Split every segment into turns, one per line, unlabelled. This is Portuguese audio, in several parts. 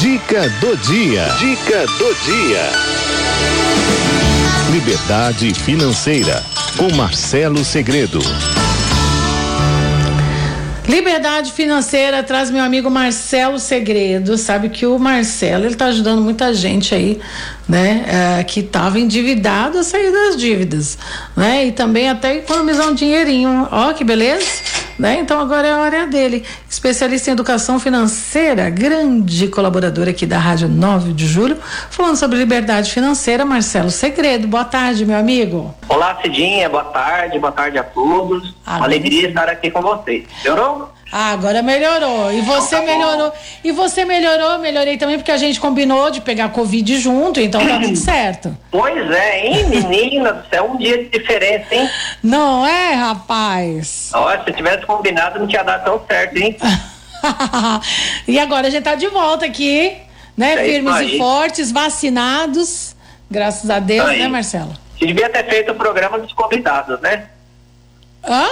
Dica do dia. Dica do dia. Liberdade financeira com Marcelo Segredo.
Liberdade financeira traz meu amigo Marcelo Segredo. Sabe que o Marcelo ele tá ajudando muita gente aí, né? É, que estava endividado a sair das dívidas, né? E também até economizar um dinheirinho. Ó, que beleza! Né? Então agora é a hora dele. Especialista em educação financeira, grande colaborador aqui da Rádio 9 de Julho, falando sobre liberdade financeira, Marcelo Segredo. Boa tarde, meu amigo.
Olá, Cidinha, boa tarde, boa tarde a todos. Ah, Alegria estar aqui com vocês. Melhorou?
Ah, agora melhorou. E você então tá melhorou. E você melhorou, melhorei também, porque a gente combinou de pegar Covid junto, então tá tudo certo.
Pois é, hein, menina é um dia de diferença, hein?
Não é, rapaz?
Olha, se tivesse combinado, não tinha dado tão certo, hein?
e agora a gente tá de volta aqui, né? É Firmes e fortes, vacinados. Graças a Deus, aí. né, Marcelo?
Você devia ter feito o programa dos convidados, né?
Hã?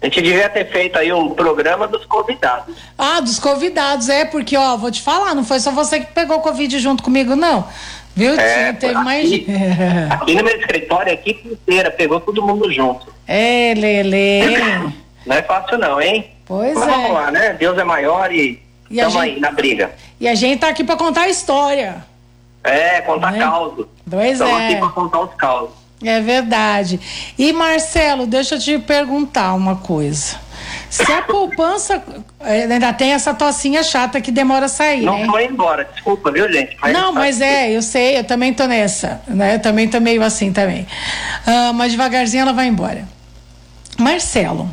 A gente devia ter feito aí um programa dos convidados.
Ah, dos convidados, é, porque, ó, vou te falar, não foi só você que pegou Covid junto comigo, não. Viu?
É, teve aqui, mais. aqui no meu escritório, a equipe inteira pegou todo mundo junto.
É, Lele.
Não é fácil, não, hein?
Pois Mas é.
Vamos lá, né? Deus é maior e estamos gente... aí na briga.
E a gente tá aqui para contar a história.
É, contar é? causos.
Pois
estamos
é.
aqui para contar os causos.
É verdade. E Marcelo, deixa eu te perguntar uma coisa. Se a poupança eh, ainda tem essa tocinha chata que demora a sair,
não
né?
foi embora, desculpa, viu, gente?
Mas não, mas é, eu sei, eu também tô nessa, né? Eu também tô meio assim também. Uh, mas devagarzinho ela vai embora. Marcelo,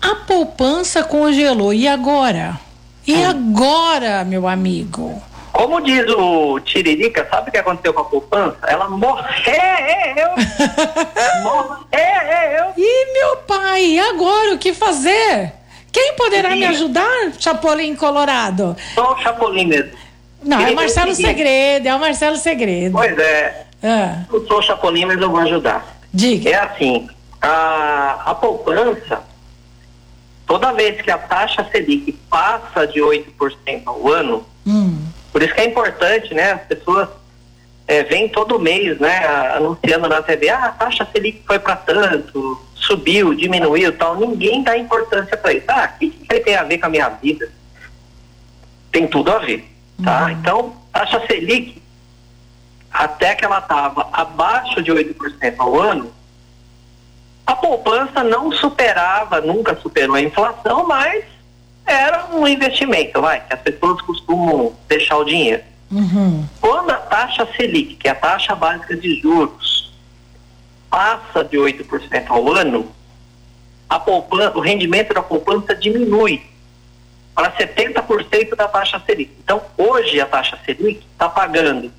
a poupança congelou, e agora? E agora, meu amigo?
Como diz o Tiririca, sabe o que aconteceu com a poupança? Ela morreu! morreu!
Ih, meu pai, e agora o que fazer? Quem poderá Sim. me ajudar, Chapolin Colorado?
Só o Chapolin mesmo.
Não, é o Marcelo Segredo, é o Marcelo Segredo.
Pois é. Ah. Eu sou o Chapolin, mas eu vou ajudar.
Diga.
É assim, a, a poupança, toda vez que a taxa Selic passa de 8% ao ano, hum por isso que é importante, né? As pessoas é, vêm todo mês, né? Anunciando na TV, ah, a taxa Selic foi para tanto, subiu, diminuiu tal. Ninguém dá importância para isso. Ah, o que, que tem a ver com a minha vida? Tem tudo a ver, tá? Uhum. Então, taxa Selic, até que ela estava abaixo de 8% ao ano, a poupança não superava, nunca superou a inflação, mas era um investimento, vai, que as pessoas costumam deixar o dinheiro.
Uhum.
Quando a taxa Selic, que é a taxa básica de juros, passa de 8% ao ano, a poupança, o rendimento da poupança diminui para 70% da taxa Selic. Então, hoje a taxa Selic está pagando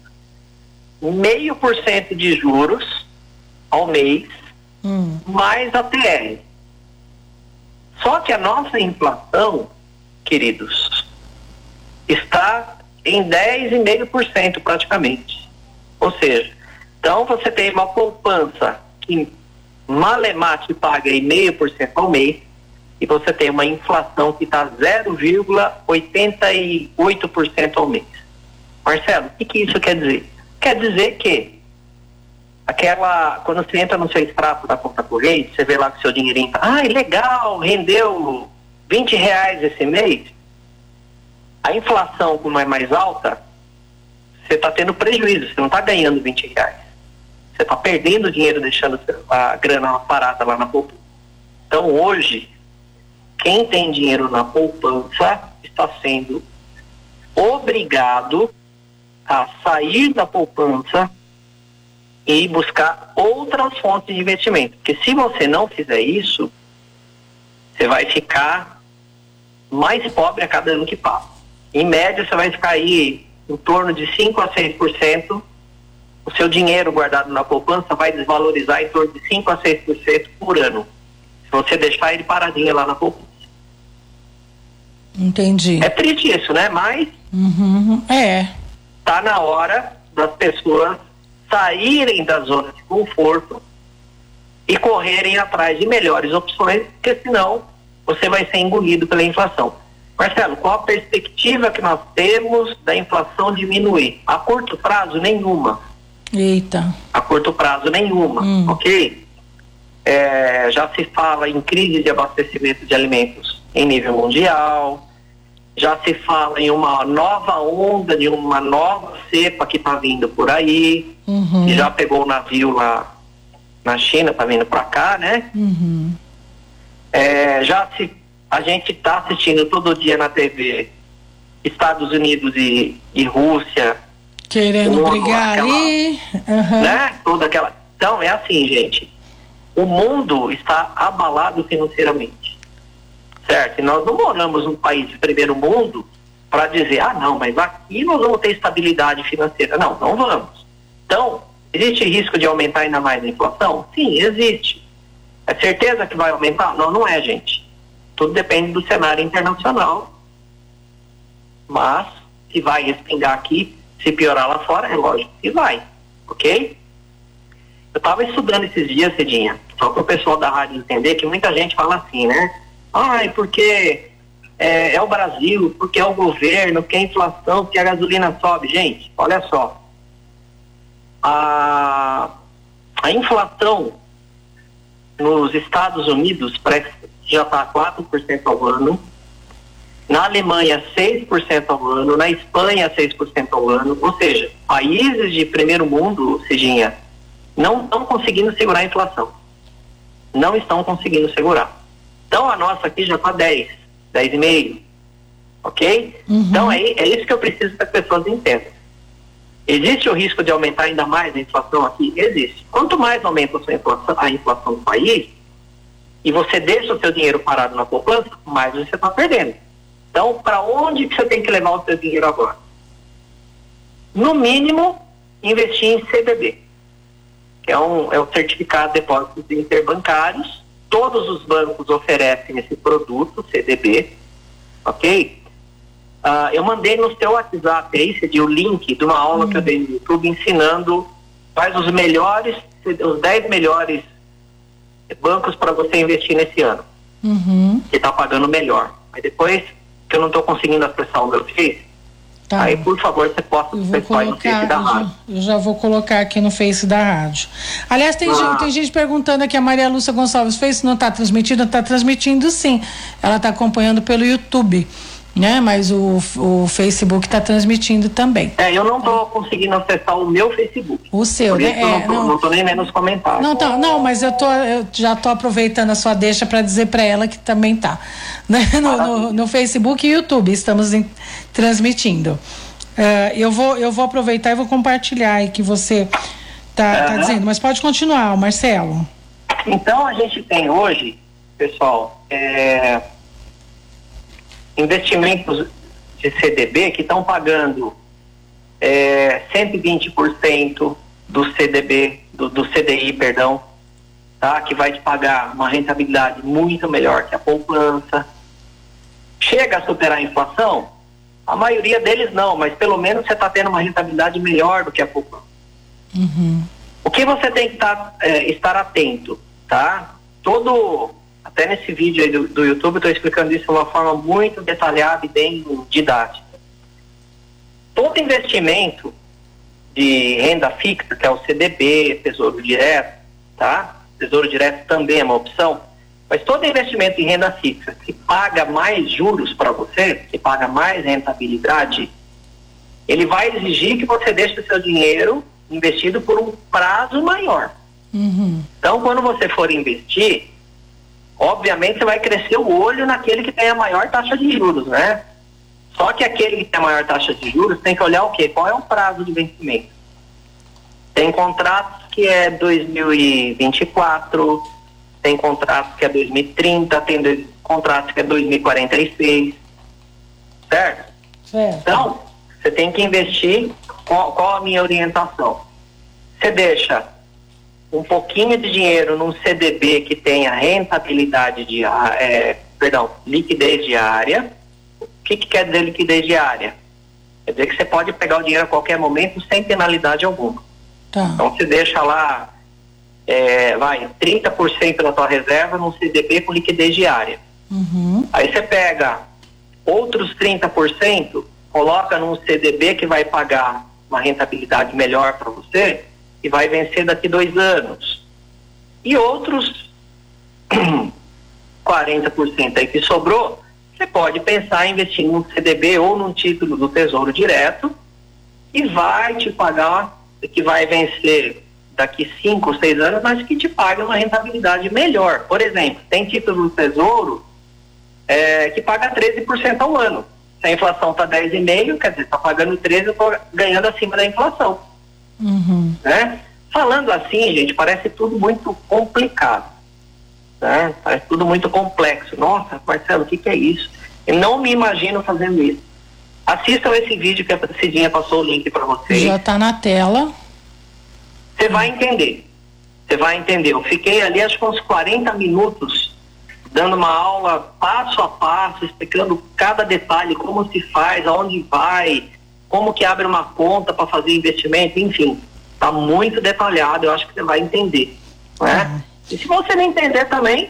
meio por cento de juros ao mês,
hum.
mais a TR. Só que a nossa inflação queridos, está em 10,5% praticamente. Ou seja, então você tem uma poupança que malemate paga 0,5% ao mês e você tem uma inflação que está 0,88% ao mês. Marcelo, o que, que isso quer dizer? Quer dizer que aquela, quando você entra no seu extrato da conta corrente, você vê lá que seu dinheirinho tá, ai, legal, rendeu 20 reais esse mês, a inflação, como é mais alta, você está tendo prejuízo, você não está ganhando 20 reais. Você está perdendo dinheiro deixando a grana parada lá na poupança. Então hoje, quem tem dinheiro na poupança está sendo obrigado a sair da poupança e buscar outras fontes de investimento. Porque se você não fizer isso, você vai ficar mais pobre a cada ano que passa. Em média, você vai ficar aí em torno de 5 a 6%. O seu dinheiro guardado na poupança vai desvalorizar em torno de 5 a 6% por ano. Se você deixar ele paradinho lá na poupança.
Entendi.
É triste isso, né? Mas.
Uhum, é.
Tá na hora das pessoas saírem da zona de conforto e correrem atrás de melhores opções, porque senão você vai ser engolido pela inflação. Marcelo, qual a perspectiva que nós temos da inflação diminuir? A curto prazo, nenhuma.
Eita.
A curto prazo, nenhuma, hum. ok? É, já se fala em crise de abastecimento de alimentos em nível mundial, já se fala em uma nova onda de uma nova cepa que está vindo por aí, uhum. que já pegou o navio lá na China, está vindo para cá, né? Uhum. É, já se a gente está assistindo todo dia na TV Estados Unidos e, e Rússia
querendo brigar aquela, ali,
uhum. né? Toda aquela. Então é assim, gente. O mundo está abalado financeiramente, certo? E nós não moramos num país de primeiro mundo para dizer, ah, não, mas aqui nós vamos ter estabilidade financeira. Não, não vamos. Então, existe risco de aumentar ainda mais a inflação? Sim, existe. É certeza que vai aumentar? Não, não é, gente. Tudo depende do cenário internacional. Mas, se vai respingar aqui, se piorar lá fora, é lógico que vai. Ok? Eu estava estudando esses dias, Cedinha, só para o pessoal da rádio entender que muita gente fala assim, né? Ai, porque é, é, o Brasil, porque é o governo, porque é a inflação, porque a gasolina sobe. Gente, olha só. A, a inflação nos Estados Unidos parece que já está 4% ao ano. Na Alemanha, 6% ao ano. Na Espanha, 6% ao ano. Ou seja, países de primeiro mundo, Cidinha, não estão conseguindo segurar a inflação. Não estão conseguindo segurar. Então a nossa aqui já está 10, 10,5. Ok? Uhum. Então é, é isso que eu preciso que as pessoas entendam. Existe o risco de aumentar ainda mais a inflação aqui? Existe. Quanto mais aumenta a, inflação, a inflação do país, e você deixa o seu dinheiro parado na poupança, mais você está perdendo. Então, para onde que você tem que levar o seu dinheiro agora? No mínimo, investir em CDB, que é um, é um certificado de depósitos interbancários. Todos os bancos oferecem esse produto, CDB, ok? Uh, eu mandei no seu WhatsApp aí, você o link de uma aula que eu dei no YouTube ensinando quais os melhores, os 10 melhores bancos para você investir nesse ano. Uhum. Que está pagando melhor. Aí depois que eu não estou conseguindo acessar o meu Face, tá. aí por favor você possa acessar no Face da rádio.
Eu já vou colocar aqui no Face da rádio. Aliás, tem, ah. gente, tem gente perguntando aqui, a Maria Lúcia Gonçalves, Face não está transmitindo? Está transmitindo sim. Ela está acompanhando pelo YouTube né? Mas o, o Facebook está transmitindo também.
É, eu não estou conseguindo acessar o meu Facebook.
O seu, né?
É, não estou nem lendo os comentários.
Não, tá, não, mas eu, tô, eu já estou aproveitando a sua deixa para dizer para ela que também tá. Né? No, no, no, Facebook e YouTube estamos em, transmitindo. Uh, eu, vou, eu vou aproveitar e vou compartilhar aí que você está tá dizendo, mas pode continuar, Marcelo.
Então a gente tem hoje, pessoal, é, investimentos de CDB que estão pagando é, 120% do CDB, do, do, CDI, perdão, tá? que vai te pagar uma rentabilidade muito melhor que a poupança. Chega a superar a inflação? A maioria deles não, mas pelo menos você está tendo uma rentabilidade melhor do que a poupança. Uhum. O que você tem que tá, é, estar atento, tá? Todo até nesse vídeo aí do, do YouTube, eu estou explicando isso de uma forma muito detalhada e bem didática. Todo investimento de renda fixa, que é o CDB, Tesouro Direto, tá? Tesouro Direto também é uma opção, mas todo investimento em renda fixa que paga mais juros para você, que paga mais rentabilidade, ele vai exigir que você deixe o seu dinheiro investido por um prazo maior. Uhum. Então, quando você for investir, obviamente vai crescer o olho naquele que tem a maior taxa de juros, né? Só que aquele que tem a maior taxa de juros tem que olhar o quê? Qual é o prazo de vencimento? Tem contratos que é 2024, tem contratos que é 2030, tem contratos que é 2046, certo? certo. Então, você tem que investir. Qual, qual a minha orientação? Você deixa um pouquinho de dinheiro num CDB que tenha rentabilidade de é, perdão, liquidez diária. O que, que quer dizer liquidez diária? Quer dizer que você pode pegar o dinheiro a qualquer momento sem penalidade alguma. Tá. Então você deixa lá, é, vai, 30% da tua reserva num CDB com liquidez diária. Uhum. Aí você pega outros 30% coloca num CDB que vai pagar uma rentabilidade melhor para você e vai vencer daqui dois anos. E outros 40% aí que sobrou, você pode pensar em investir num CDB ou num título do Tesouro Direto e vai te pagar, que vai vencer daqui cinco, seis anos, mas que te paga uma rentabilidade melhor. Por exemplo, tem título do Tesouro é, que paga 13% ao ano. Se a inflação está 10,5%, quer dizer, está pagando 13%, eu estou ganhando acima da inflação. Uhum. Né? Falando assim, gente, parece tudo muito complicado. Né? Parece tudo muito complexo. Nossa, Marcelo, o que, que é isso? Eu não me imagino fazendo isso. Assistam esse vídeo que a Cidinha passou o link para vocês.
Já está na tela.
Você vai entender. Você vai entender. Eu fiquei ali acho que uns 40 minutos dando uma aula passo a passo, explicando cada detalhe, como se faz, aonde vai, como que abre uma conta para fazer investimento, enfim. Está muito detalhado, eu acho que você vai entender. Né? Uhum. E se você não entender também,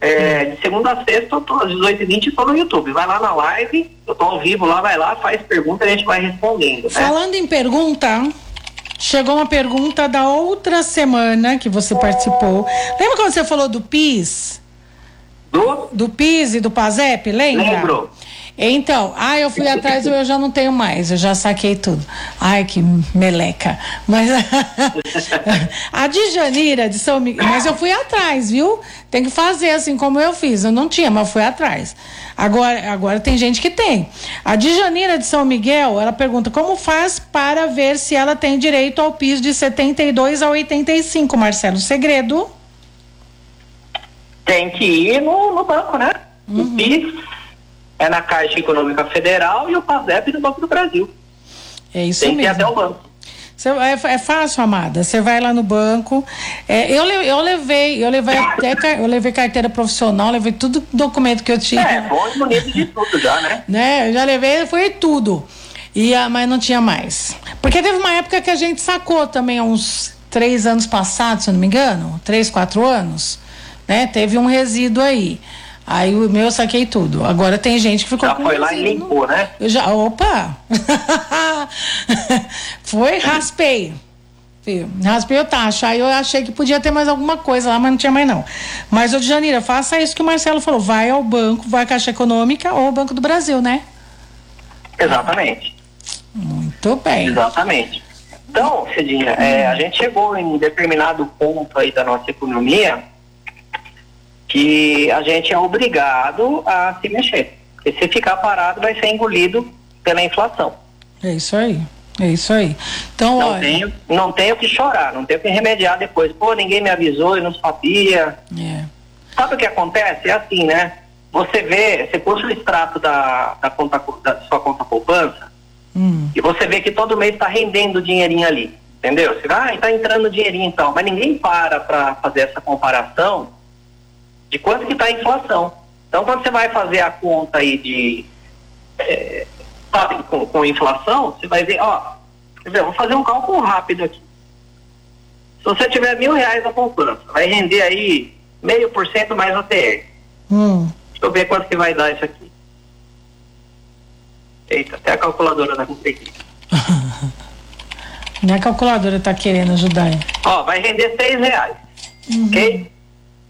é, de segunda a sexta, eu tô às 18h20 estou no YouTube. Vai lá na live, eu estou ao vivo lá, vai lá, faz pergunta e a gente vai respondendo. Né?
Falando em pergunta, chegou uma pergunta da outra semana que você participou. Lembra quando você falou do PIS?
Do?
Do PIS e do PASEP, lembra?
Lembro.
Então, ah, eu fui atrás, eu já não tenho mais, eu já saquei tudo. Ai, que meleca. Mas a de Janira, de São Miguel, mas eu fui atrás, viu? Tem que fazer assim como eu fiz. Eu não tinha, mas fui atrás. Agora, agora tem gente que tem. A de Janira de São Miguel, ela pergunta como faz para ver se ela tem direito ao PIS de 72 a 85, Marcelo. Segredo?
Tem que ir no, no banco, né? Uhum. O PIS é na Caixa Econômica Federal e o PASEP no Banco do Brasil.
É isso
Tem
mesmo.
Tem que ir até o banco.
Cê, é, é, fácil, amada. Você vai lá no banco. É, eu, eu levei, eu levei até eu levei carteira profissional, levei tudo documento que eu tinha.
É, bom e bonito de tudo já, né?
né? Eu já levei, foi tudo. E, ah, mas não tinha mais. Porque teve uma época que a gente sacou também, há uns três anos passados, se eu não me engano, três, quatro anos, né? Teve um resíduo aí. Aí o meu eu saquei tudo. Agora tem gente que ficou
já foi lá e limpou, né?
Eu já, opa! foi, raspei. Raspei o taxa. Aí eu achei que podia ter mais alguma coisa lá, mas não tinha mais não. Mas, ô Janira, faça isso que o Marcelo falou. Vai ao banco, vai à Caixa Econômica ou ao Banco do Brasil, né?
Exatamente.
Muito bem.
Exatamente. Então, Cidinha, é, a gente chegou em determinado ponto aí da nossa economia que a gente é obrigado a se mexer. Porque se ficar parado, vai ser engolido pela inflação.
É isso aí. É isso aí. Então,
não
olha...
tenho, não tenho que chorar, não tenho que remediar depois. Pô, ninguém me avisou, eu não sabia. É. Sabe o que acontece? É assim, né? Você vê, você puxa o extrato da, da, conta, da sua conta poupança hum. e você vê que todo mês está rendendo dinheirinho ali. Entendeu? Você vai, ah, está entrando dinheirinho então. Mas ninguém para para fazer essa comparação de quanto que está a inflação. Então, quando você vai fazer a conta aí de, é, sabe, com, com inflação, você vai ver, ó, quer dizer, vou fazer um cálculo rápido aqui. Se você tiver mil reais na poupança, vai render aí meio por cento mais a TR. Hum. Deixa eu ver quanto que vai dar isso aqui. Eita, até a calculadora da aqui.
Minha calculadora está querendo ajudar.
Ó, vai render seis reais. Uhum. Ok?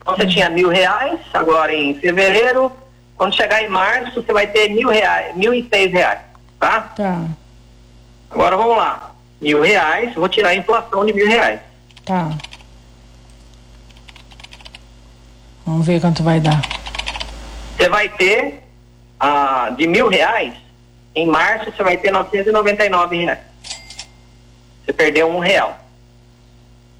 Então você tinha mil reais, agora em fevereiro, quando chegar em março, você vai ter mil reais, mil e seis reais, tá?
Tá.
Agora vamos lá. Mil reais, vou tirar a inflação de mil reais.
Tá. Vamos ver quanto vai dar.
Você vai ter ah, de mil reais, em março você vai ter 999 reais. Você perdeu um real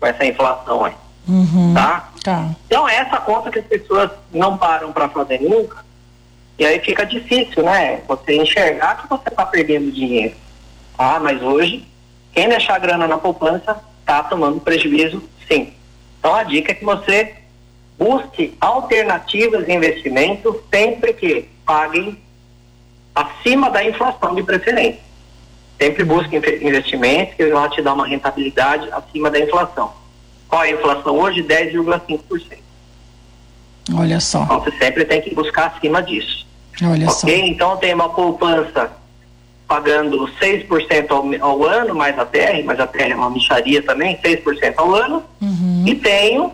com essa inflação aí.
Uhum.
Tá?
Tá.
Então, essa conta que as pessoas não param para fazer nunca, e aí fica difícil, né? Você enxergar que você está perdendo dinheiro. Ah, mas hoje, quem deixar a grana na poupança está tomando prejuízo, sim. Então, a dica é que você busque alternativas de investimento sempre que paguem acima da inflação de preferência. Sempre busque investimentos que vão te dar uma rentabilidade acima da inflação. Qual é a inflação hoje? 10,5%.
Olha só.
Então você sempre tem que buscar acima disso.
Olha
ok?
só.
Então tem uma poupança pagando 6% ao, ao ano, mais a TR, mas a TR é uma micharia também, 6% ao ano,
Uhum.
e tenho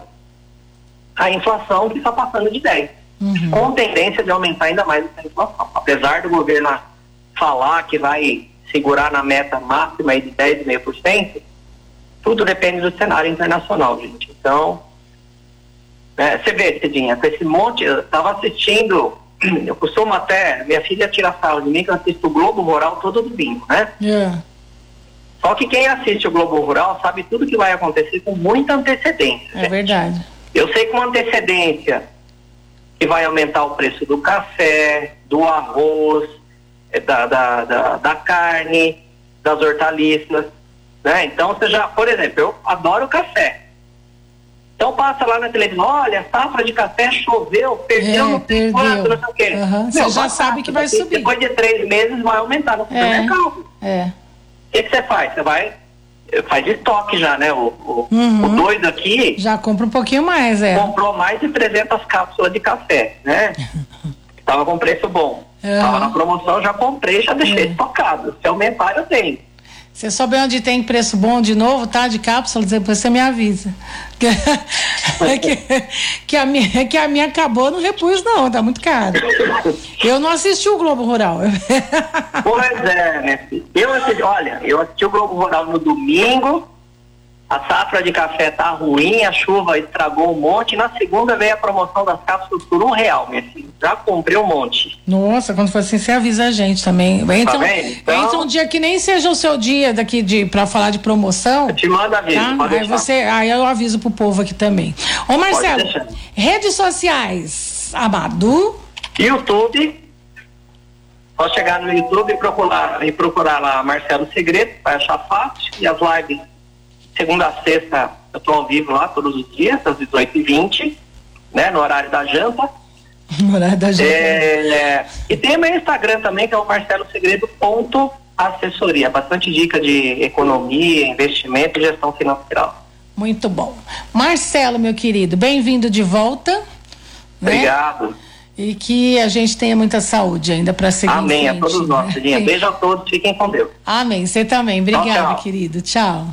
a inflação que está passando de 10%,
Uhum.
com tendência de aumentar ainda mais essa inflação. Apesar do governo falar que vai segurar na meta máxima de 10,5%, tudo depende do cenário internacional, gente. Então, é, você vê, Cidinha, com esse monte, eu estava assistindo, eu costumo até, minha filha tira sarro de mim que eu assisto o Globo Rural todo domingo, né?
É.
Só que quem assiste o Globo Rural sabe tudo que vai acontecer com muita antecedência.
É
gente.
verdade.
Eu sei com antecedência que vai aumentar o preço do café, do arroz, eh, da, da, da, da carne, das hortaliças, né? Então você já, por exemplo, eu adoro café. Então passa lá na televisão, olha, safra de café choveu, perdeu
É,
não sei quanto, não sei o quê.
Aham, você já sabe que vai subir.
Depois de três meses vai aumentar no supermercado.
É.
O que que você faz? Você vai, faz estoque já, né? O, o,
Uhum.
o doido aqui
Já compra um pouquinho mais, é.
comprou mais de 300 cápsulas de café, né? Tava com preço bom.
Aham.
Tava na promoção, já comprei, já deixei
É.
estocado. Se aumentar, eu tenho.
Você souber onde tem preço bom de novo, tá? De cápsula, depois você me avisa. Que, que, a minha, que a minha acabou, não repus, não, tá muito caro. Eu não assisti o Globo Rural.
Pois é, né? Eu assisti, olha, eu assisti o Globo Rural no domingo, a safra de café tá ruim, a chuva estragou um monte, na segunda veio a promoção das cápsulas por um real, minha filha. Já comprei um monte.
Nossa, quando for assim, você avisa a gente também. Entra,
vendo? Então-
entra um dia que nem seja o seu dia daqui de para falar de promoção.
Eu te mando aviso,
Tá?
pode
Aí
deixar.
você, aí eu aviso pro povo aqui também. Ô Marcelo, redes sociais, Amado,
YouTube. Só chegar no YouTube e procurar, e procurar lá Marcelo Segredo, vai achar fácil. E as lives, segunda a sexta, eu estou ao vivo lá todos os dias, às 18h20, né, no horário da janta.
horário da gente.
É, e tem meu Instagram também, que é o Marcelo Segredo ponto assessoria. Bastante dica de economia, investimento e gestão financeira.
Muito bom. Marcelo, meu querido, bem-vindo de volta. né?
Obrigado.
E que a gente tenha muita saúde ainda para seguir.
Amém. A
frente,
todos
né?
nós, Cidinha. Beijo a todos. Fiquem com Deus.
Amém. Você também. Obrigada,
Tchau, tchau.
querido. Tchau.